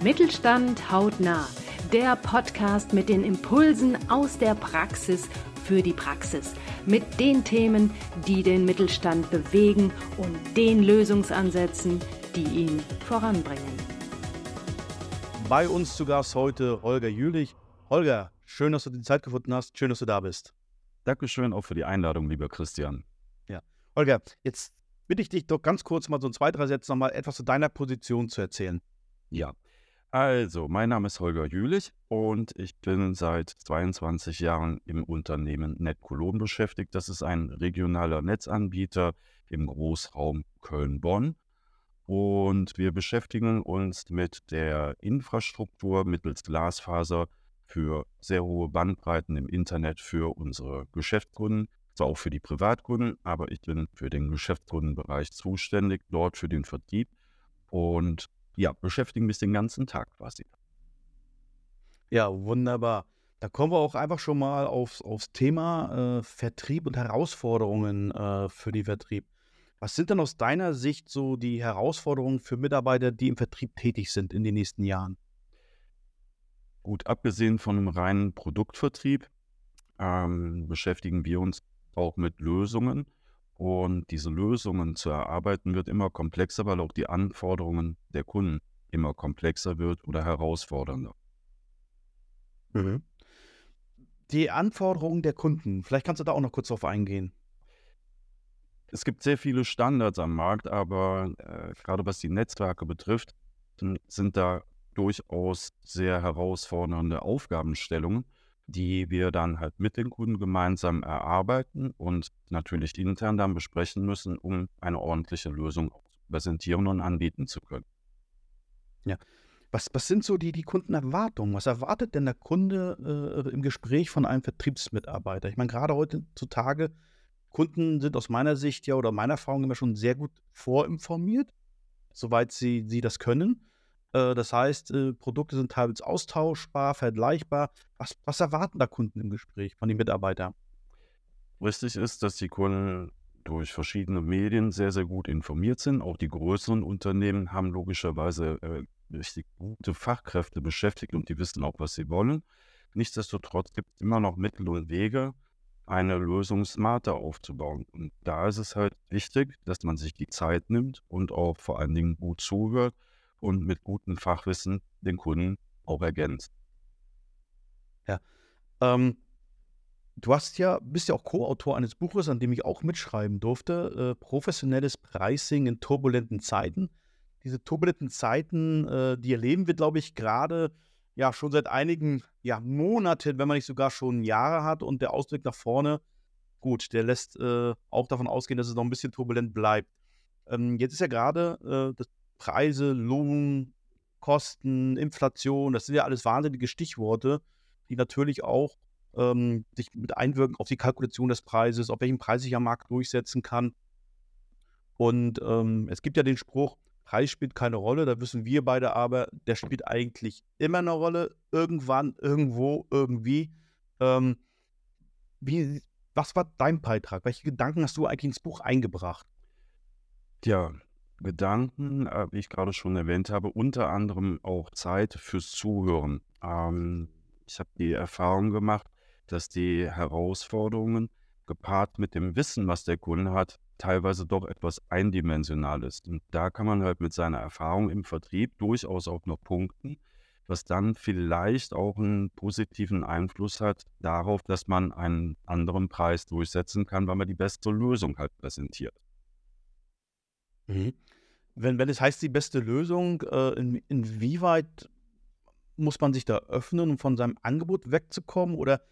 Mittelstand hautnah. Der Podcast mit den Impulsen aus der Praxis für die Praxis. Mit den Themen, die den Mittelstand bewegen und den Lösungsansätzen, die ihn voranbringen. Bei uns zu Gast heute Holger Jülich. Holger, schön, dass du die Zeit gefunden hast. Schön, dass du da bist. Dankeschön auch für die Einladung, lieber Christian. Ja. Holger, jetzt bitte ich dich doch ganz kurz mal so in zwei, drei Sätzen nochmal etwas zu deiner Position zu erzählen. Ja, also, mein Name ist Holger Jülich und ich bin seit 22 Jahren im Unternehmen NetColon beschäftigt. Das ist ein regionaler Netzanbieter im Großraum Köln-Bonn. Und wir beschäftigen uns mit der Infrastruktur mittels Glasfaser für sehr hohe Bandbreiten im Internet für unsere Geschäftskunden, zwar auch für die Privatkunden, aber ich bin für den Geschäftskundenbereich zuständig, dort für den Vertrieb und ja, beschäftigen mich den ganzen Tag quasi. Ja, wunderbar. Da kommen wir auch einfach schon mal aufs, aufs Thema äh, Vertrieb und Herausforderungen äh, für den Vertrieb. Was sind denn aus deiner Sicht so die Herausforderungen für Mitarbeiter, die im Vertrieb tätig sind in den nächsten Jahren? Gut, abgesehen von einem reinen Produktvertrieb ähm, beschäftigen wir uns auch mit Lösungen und diese Lösungen zu erarbeiten wird immer komplexer, weil auch die Anforderungen der Kunden immer komplexer wird oder herausfordernder. Mhm. Die Anforderungen der Kunden, vielleicht kannst du da auch noch kurz drauf eingehen. Es gibt sehr viele Standards am Markt, aber äh, gerade was die Netzwerke betrifft, sind da durchaus sehr herausfordernde Aufgabenstellungen die wir dann halt mit den Kunden gemeinsam erarbeiten und natürlich intern dann besprechen müssen, um eine ordentliche Lösung präsentieren und anbieten zu können. Ja. Was, was sind so die, die Kundenerwartungen? Was erwartet denn der Kunde äh, im Gespräch von einem Vertriebsmitarbeiter? Ich meine, gerade heutzutage, Kunden sind aus meiner Sicht ja oder meiner Erfahrung immer schon sehr gut vorinformiert, soweit sie, sie das können. Äh, das heißt, äh, Produkte sind teilweise austauschbar, vergleichbar. Was, was erwarten da Kunden im Gespräch von den Mitarbeitern? Richtig ist, dass die Kunden durch verschiedene Medien sehr, sehr gut informiert sind. Auch die größeren Unternehmen haben logischerweise äh, richtig gute Fachkräfte beschäftigt und die wissen auch, was sie wollen. Nichtsdestotrotz gibt es immer noch Mittel und Wege, eine Lösung smarter aufzubauen. Und da ist es halt wichtig, dass man sich die Zeit nimmt und auch vor allen Dingen gut zuhört und mit gutem Fachwissen den Kunden auch ergänzt. Ja. Ähm, du hast ja, bist ja auch Co-Autor eines Buches, an dem ich auch mitschreiben durfte. Äh, professionelles Pricing in turbulenten Zeiten. Diese turbulenten Zeiten, äh, die erleben wir, glaube ich, gerade ja schon seit einigen ja, Monaten, wenn man nicht sogar schon Jahre hat. Und der Ausblick nach vorne, gut, der lässt äh, auch davon ausgehen, dass es noch ein bisschen turbulent bleibt. Ähm, jetzt ist ja gerade äh, das Preise, Lohn, Kosten, Inflation, das sind ja alles wahnsinnige Stichworte, die natürlich auch ähm, sich mit einwirken auf die Kalkulation des Preises, auf welchen Preis ich am Markt durchsetzen kann. Und ähm, es gibt ja den Spruch, Preis spielt keine Rolle, da wissen wir beide aber, der spielt eigentlich immer eine Rolle, irgendwann, irgendwo, irgendwie. Ähm, wie, was war dein Beitrag? Welche Gedanken hast du eigentlich ins Buch eingebracht? Ja, Gedanken, äh, wie ich gerade schon erwähnt habe, unter anderem auch Zeit fürs Zuhören. Ähm, ich habe die Erfahrung gemacht, dass die Herausforderungen gepaart mit dem Wissen, was der Kunde hat, teilweise doch etwas eindimensional ist. Und da kann man halt mit seiner Erfahrung im Vertrieb durchaus auch noch punkten, was dann vielleicht auch einen positiven Einfluss hat darauf, dass man einen anderen Preis durchsetzen kann, weil man die beste Lösung halt präsentiert. Mhm. Wenn, wenn es heißt, die beste Lösung, äh, in, inwieweit muss man sich da öffnen, um von seinem Angebot wegzukommen? Oder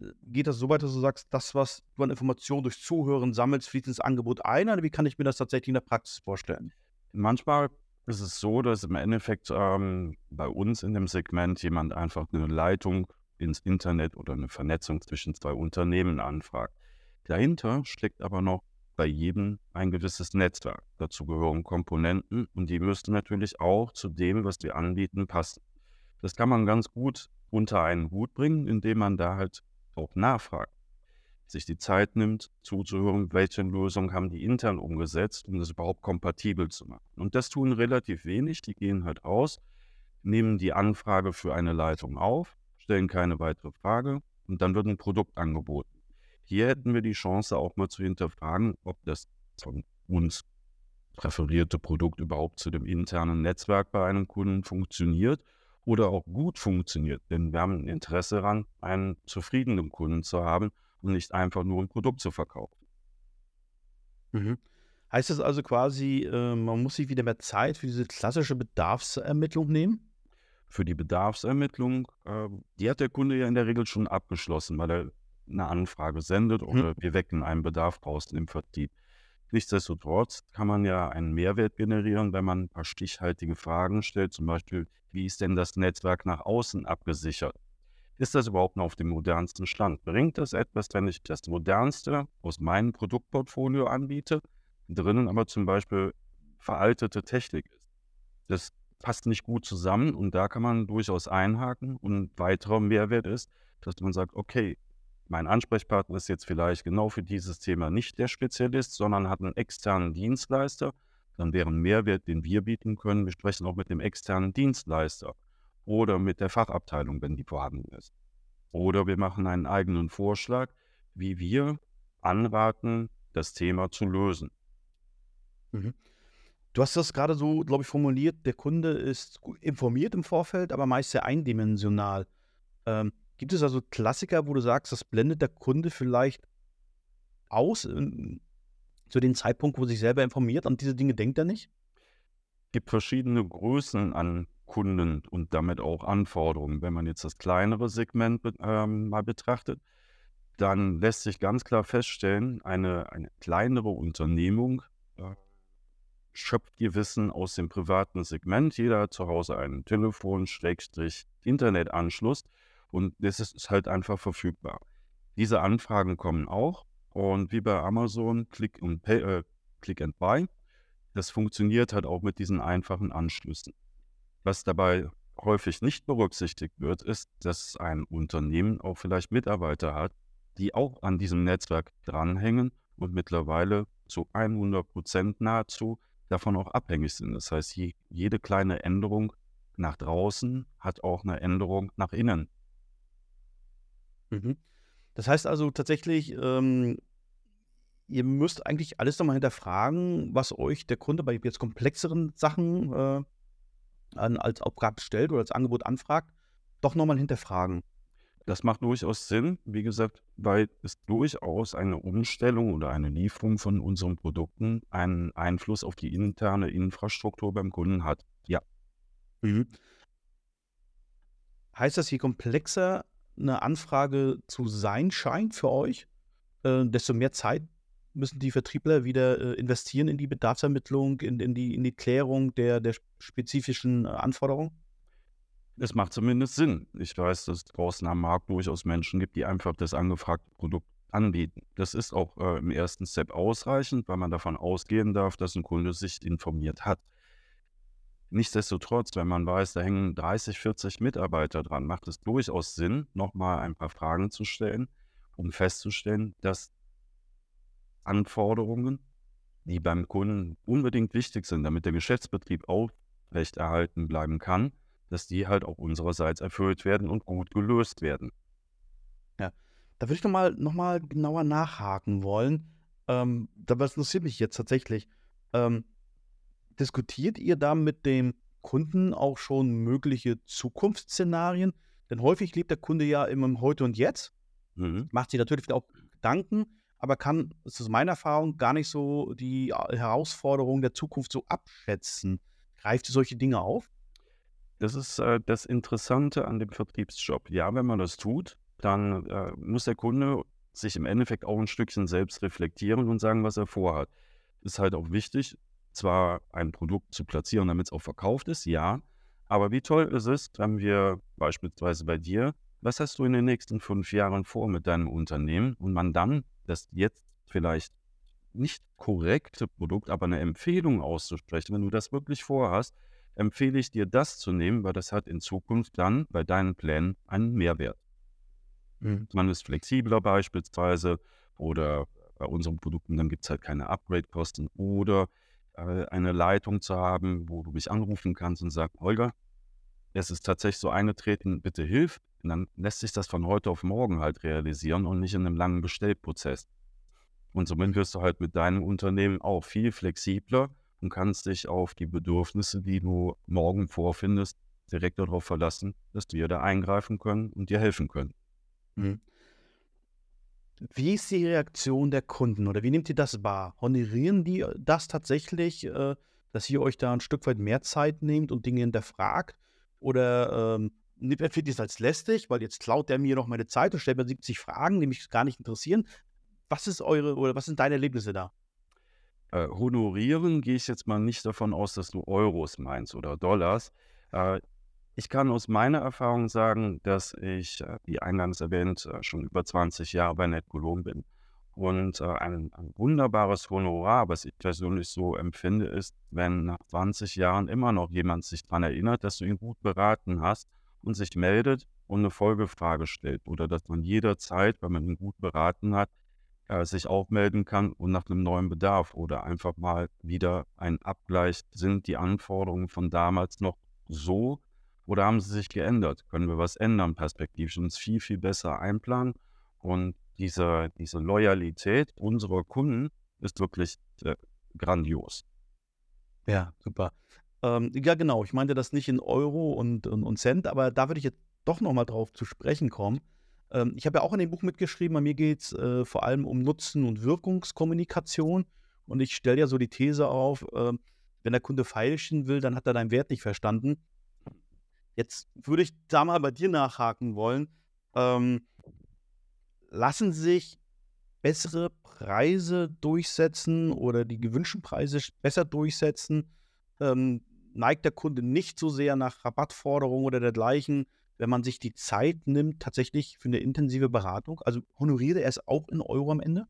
äh, geht das so weit, dass du sagst, das, was du an Informationen durch Zuhören sammelst, fließt ins Angebot ein? Oder wie kann ich mir das tatsächlich in der Praxis vorstellen? Manchmal ist es so, dass im Endeffekt ähm, bei uns in dem Segment jemand einfach eine Leitung ins Internet oder eine Vernetzung zwischen zwei Unternehmen anfragt. Dahinter steckt aber noch bei jedem ein gewisses Netzwerk. Dazu gehören Komponenten und die müssten natürlich auch zu dem, was wir anbieten, passen. Das kann man ganz gut unter einen Hut bringen, indem man da halt auch nachfragt, sich die Zeit nimmt, zuzuhören, welche Lösungen haben die intern umgesetzt, um das überhaupt kompatibel zu machen. Und das tun relativ wenig, die gehen halt aus, nehmen die Anfrage für eine Leitung auf, stellen keine weitere Frage und dann wird ein Produkt angeboten. Hier hätten wir die Chance auch mal zu hinterfragen, ob das von uns präferierte Produkt überhaupt zu dem internen Netzwerk bei einem Kunden funktioniert oder auch gut funktioniert. Denn wir haben ein Interesse daran, einen zufriedenen Kunden zu haben und nicht einfach nur ein Produkt zu verkaufen. Mhm. Heißt das also quasi, äh, man muss sich wieder mehr Zeit für diese klassische Bedarfsermittlung nehmen? Für die Bedarfsermittlung, äh, die hat der Kunde ja in der Regel schon abgeschlossen, weil er eine Anfrage sendet Mhm. oder wir wecken einen Bedarf draußen im Vertrieb. Nichtsdestotrotz kann man ja einen Mehrwert generieren, wenn man ein paar stichhaltige Fragen stellt, zum Beispiel, wie ist denn das Netzwerk nach außen abgesichert? Ist das überhaupt noch auf dem modernsten Stand? Bringt das etwas, wenn ich das modernste aus meinem Produktportfolio anbiete, drinnen aber zum Beispiel veraltete Technik ist? Das passt nicht gut zusammen und da kann man durchaus einhaken. Und ein weiterer Mehrwert ist, dass man sagt, okay, mein Ansprechpartner ist jetzt vielleicht genau für dieses Thema nicht der Spezialist, sondern hat einen externen Dienstleister. Dann wäre ein Mehrwert, den wir bieten können. Wir sprechen auch mit dem externen Dienstleister oder mit der Fachabteilung, wenn die vorhanden ist. Oder wir machen einen eigenen Vorschlag, wie wir anraten, das Thema zu lösen. Mhm. Du hast das gerade so, glaube ich, formuliert, der Kunde ist informiert im Vorfeld, aber meist sehr eindimensional. Ähm, gibt es also Klassiker, wo du sagst, das blendet der Kunde vielleicht aus, zu dem Zeitpunkt, wo er sich selber informiert, an diese Dinge denkt er nicht? gibt verschiedene Größen an Kunden und damit auch Anforderungen. Wenn man jetzt das kleinere Segment ähm, mal betrachtet, dann lässt sich ganz klar feststellen, eine, eine kleinere Unternehmung äh, schöpft ihr Wissen aus dem privaten Segment. Jeder hat zu Hause einen Telefon, Schrägstrich, Internetanschluss und das ist, halt einfach verfügbar. Diese Anfragen kommen auch und wie bei Amazon, Click, und Pay, äh, Click and Buy, das funktioniert halt auch mit diesen einfachen Anschlüssen. Was dabei häufig nicht berücksichtigt wird, ist, dass ein Unternehmen auch vielleicht Mitarbeiter hat, die auch an diesem Netzwerk dranhängen und mittlerweile zu 100 Prozent nahezu davon auch abhängig sind. Das heißt, je, jede kleine Änderung nach draußen hat auch eine Änderung nach innen. Mhm. Das heißt also tatsächlich, ähm, ihr müsst eigentlich alles nochmal hinterfragen, was euch der Kunde bei jetzt komplexeren Sachen äh, an, als Aufgabe stellt oder als Angebot anfragt, doch nochmal hinterfragen. Das macht durchaus Sinn, wie gesagt, weil es durchaus eine Umstellung oder eine Lieferung von unseren Produkten einen Einfluss auf die interne Infrastruktur beim Kunden hat. Ja, Mhm. Heißt das, je komplexer eine Anfrage zu sein scheint für euch, äh, desto mehr Zeit müssen die Vertriebler wieder äh, investieren in die Bedarfsermittlung, in, in, die, in die Klärung der, der spezifischen äh, Anforderungen? es macht zumindest Sinn. Ich weiß, dass es draußen am Markt durchaus Menschen gibt, die einfach das angefragte Produkt anbieten. Das ist auch äh, im ersten Step ausreichend, weil man davon ausgehen darf, dass ein Kunde sich informiert hat. Nichtsdestotrotz, wenn man weiß, da hängen 30, 40 Mitarbeiter dran, macht es durchaus Sinn, nochmal ein paar Fragen zu stellen, um festzustellen, dass Anforderungen, die beim Kunden unbedingt wichtig sind, damit der Geschäftsbetrieb aufrechterhalten bleiben kann, dass die halt auch unsererseits erfüllt werden und gut gelöst werden. Ja, da würde ich nochmal noch mal genauer nachhaken wollen. Ähm, da was interessiert mich jetzt tatsächlich. Ähm, diskutiert ihr da mit dem Kunden auch schon mögliche Zukunftsszenarien? Denn häufig lebt der Kunde ja immer im Heute und Jetzt, Mhm. macht sich natürlich auch Gedanken, aber kann, das ist meine Erfahrung, gar nicht so die Herausforderungen der Zukunft so abschätzen. Greift ihr solche Dinge auf? Das ist äh, das Interessante an dem Vertriebsjob. Ja, wenn man das tut, dann äh, muss der Kunde sich im Endeffekt auch ein Stückchen selbst reflektieren und sagen, was er vorhat. Ist halt auch wichtig, zwar ein Produkt zu platzieren, damit es auch verkauft ist, ja, aber wie toll ist es, wenn wir beispielsweise bei dir, was hast du in den nächsten fünf Jahren vor mit deinem Unternehmen und man dann das jetzt vielleicht nicht korrekte Produkt, aber eine Empfehlung auszusprechen, wenn du das wirklich vorhast, empfehle ich dir, das zu nehmen, weil das hat in Zukunft dann bei deinen Plänen einen Mehrwert. Mhm. Man ist flexibler beispielsweise oder bei unseren Produkten, dann gibt es halt keine Upgrade-Kosten oder eine Leitung zu haben, wo du mich anrufen kannst und sagst, Holger, es ist tatsächlich so eingetreten, bitte hilf, und dann lässt sich das von heute auf morgen halt realisieren und nicht in einem langen Bestellprozess. Und somit wirst du halt mit deinem Unternehmen auch viel flexibler und kannst dich auf die Bedürfnisse, die du morgen vorfindest, direkt darauf verlassen, dass wir da eingreifen können und dir helfen können. Mhm. Wie ist die Reaktion der Kunden oder wie nehmt ihr das wahr? Honorieren die das tatsächlich, äh, dass ihr euch da ein Stück weit mehr Zeit nehmt und Dinge hinterfragt? Oder ähm, empfindet ihr es als lästig, weil jetzt klaut der mir noch meine Zeit und stellt mir 70 Fragen, die mich gar nicht interessieren? Was ist eure oder was sind deine Erlebnisse da? Äh, honorieren gehe ich jetzt mal nicht davon aus, dass du Euros meinst oder Dollars. Äh, ich kann aus meiner Erfahrung sagen, dass ich, äh, wie eingangs erwähnt, äh, schon über 20 Jahre bei NetCologne bin. Und äh, ein, ein wunderbares Honorar, was ich persönlich so empfinde, ist, wenn nach 20 Jahren immer noch jemand sich daran erinnert, dass du ihn gut beraten hast und sich meldet und eine Folgefrage stellt. Oder dass man jederzeit, wenn man ihn gut beraten hat, sich auch melden kann und nach einem neuen Bedarf oder einfach mal wieder ein Abgleich, sind die Anforderungen von damals noch so, oder haben sie sich geändert? Können wir was ändern perspektivisch? Uns viel, viel besser einplanen. Und diese, diese Loyalität unserer Kunden ist wirklich äh, grandios. Ja, super. Ähm, ja, genau. Ich meinte das nicht in Euro und, und, und Cent, aber da würde ich jetzt doch nochmal drauf zu sprechen kommen. Ähm, ich habe ja auch in dem Buch mitgeschrieben, bei mir geht es äh, vor allem um Nutzen- und Wirkungskommunikation. Und ich stelle ja so die These auf, äh, wenn der Kunde feilschen will, dann hat er deinen Wert nicht verstanden. Jetzt würde ich da mal bei dir nachhaken wollen. Ähm, lassen sich bessere Preise durchsetzen oder die gewünschten Preise besser durchsetzen? Ähm, neigt der Kunde nicht so sehr nach Rabattforderungen oder dergleichen, wenn man sich die Zeit nimmt, tatsächlich für eine intensive Beratung? Also honoriert er es auch in Euro am Ende?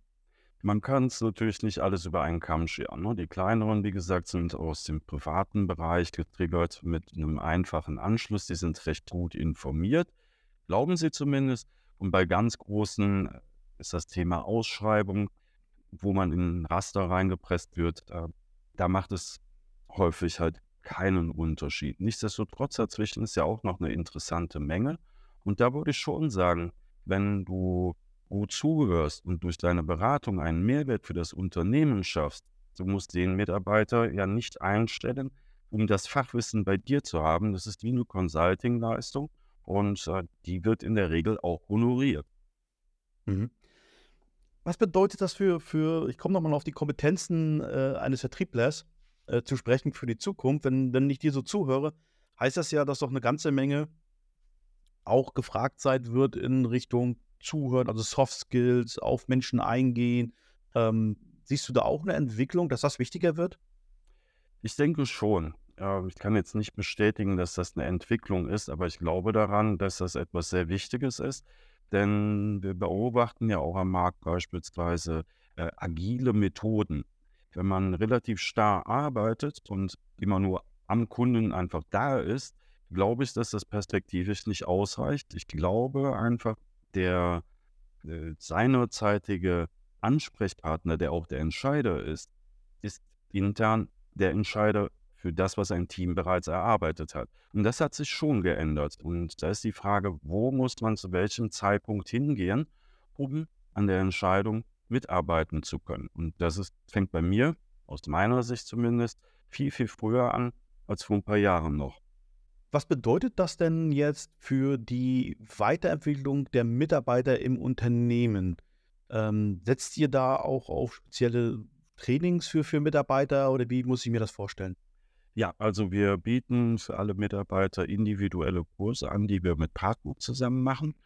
Man kann es natürlich nicht alles über einen Kamm scheren. Ne? Die kleineren, wie gesagt, sind aus dem privaten Bereich getriggert mit einem einfachen Anschluss. Die sind recht gut informiert, glauben sie zumindest. Und bei ganz großen äh, ist das Thema Ausschreibung, wo man in ein Raster reingepresst wird. Äh, da macht es häufig halt keinen Unterschied. Nichtsdestotrotz dazwischen ist ja auch noch eine interessante Menge. Und da würde ich schon sagen, wenn du gut zuhörst und durch deine Beratung einen Mehrwert für das Unternehmen schaffst, du musst den Mitarbeiter ja nicht einstellen, um das Fachwissen bei dir zu haben. Das ist wie eine Consulting-Leistung und äh, die wird in der Regel auch honoriert. Mhm. Was bedeutet das für, für ich komme nochmal auf die Kompetenzen äh, eines Vertrieblers äh, zu sprechen für die Zukunft? Wenn, wenn ich dir so zuhöre, heißt das ja, dass doch eine ganze Menge auch gefragt sein wird in Richtung Zuhören, also Soft Skills, auf Menschen eingehen. Ähm, siehst du da auch eine Entwicklung, dass das wichtiger wird? Ich denke schon. ich kann jetzt nicht bestätigen, dass das eine Entwicklung ist, aber ich glaube daran, dass das etwas sehr Wichtiges ist. Denn wir beobachten ja auch am Markt beispielsweise äh, agile Methoden. Wenn man relativ starr arbeitet und immer nur am Kunden einfach da ist, glaube ich, dass das perspektivisch nicht ausreicht. Ich glaube einfach, der äh, seinerzeitige Ansprechpartner, der auch der Entscheider ist, ist intern der Entscheider für das, was ein Team bereits erarbeitet hat. Und das hat sich schon geändert. Und da ist die Frage, wo muss man zu welchem Zeitpunkt hingehen, um an der Entscheidung mitarbeiten zu können. Und das ist, fängt bei mir, aus meiner Sicht zumindest, viel, viel früher an als vor ein paar Jahren noch. Was bedeutet das denn jetzt für die Weiterentwicklung der Mitarbeiter im Unternehmen? Ähm, setzt ihr da auch auf spezielle Trainings für, für Mitarbeiter oder wie muss ich mir das vorstellen? Ja, also wir bieten für alle Mitarbeiter individuelle Kurse an, die wir mit Partnern zusammen machen.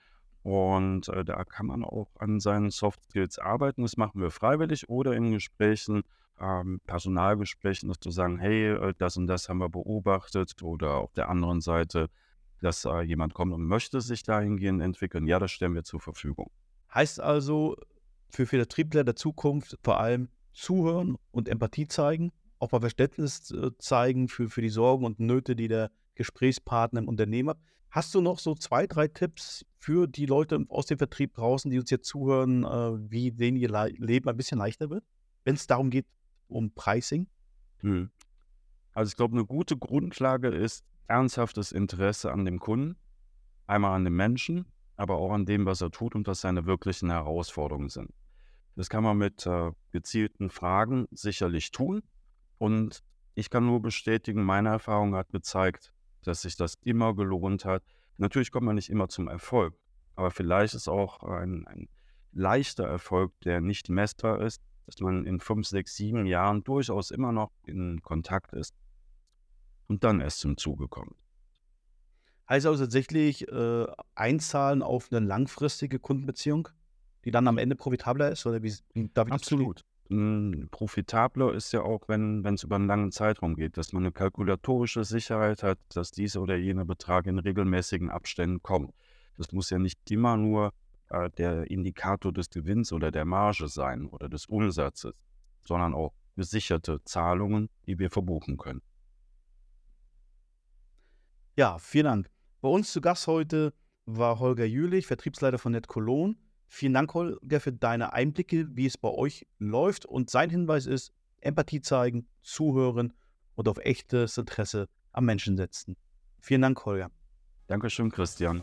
Und äh, da kann man auch an seinen Soft Skills arbeiten. Das machen wir freiwillig oder in Gesprächen ähm, Personalgesprächen, dass du sagen, hey, äh, das und das haben wir beobachtet oder auf der anderen Seite, dass äh, jemand kommt und möchte sich dahingehend entwickeln, ja, das stellen wir zur Verfügung. Heißt also für Vertriebler der Zukunft vor allem zuhören und Empathie zeigen, auch mal Verständnis äh, zeigen für, für die Sorgen und Nöte, die der Gesprächspartner im Unternehmen hat. Hast du noch so zwei, drei Tipps für die Leute aus dem Vertrieb draußen, die uns jetzt zuhören, äh, wie denen ihr Le Leben ein bisschen leichter wird, wenn es darum geht, um Pricing? Hm. Also ich glaube, eine gute Grundlage ist ernsthaftes Interesse an dem Kunden, einmal an dem Menschen, aber auch an dem, was er tut und was seine wirklichen Herausforderungen sind. Das kann man mit äh, gezielten Fragen sicherlich tun. Und ich kann nur bestätigen, meine Erfahrung hat gezeigt, dass sich das immer gelohnt hat. Natürlich kommt man nicht immer zum Erfolg, aber vielleicht ist auch ein, ein leichter Erfolg, der nicht messbar ist, dass man in fünf, sechs, sieben Jahren durchaus immer noch in Kontakt ist und dann erst zum Zuge kommt. Heißt also tatsächlich äh, einzahlen auf eine langfristige Kundenbeziehung, die dann am Ende profitabler ist? Oder wie, darf ich Absolut. Hm, profitabler ist ja auch, wenn es über einen langen Zeitraum geht, dass man eine kalkulatorische Sicherheit hat, dass dieser oder jener Betrag in regelmäßigen Abständen kommt. Das muss ja nicht immer nur äh, der Indikator des Gewinns oder der Marge sein oder des Umsatzes, sondern auch gesicherte Zahlungen, die wir verbuchen können. Ja, vielen Dank. Bei uns zu Gast heute war Holger Jülich, Vertriebsleiter von NetCologne. Vielen Dank, Holger, für deine Einblicke, wie es bei euch läuft. Und sein Hinweis ist, Empathie zeigen, zuhören und auf echtes Interesse am Menschen setzen. Vielen Dank, Holger. Dankeschön, Christian.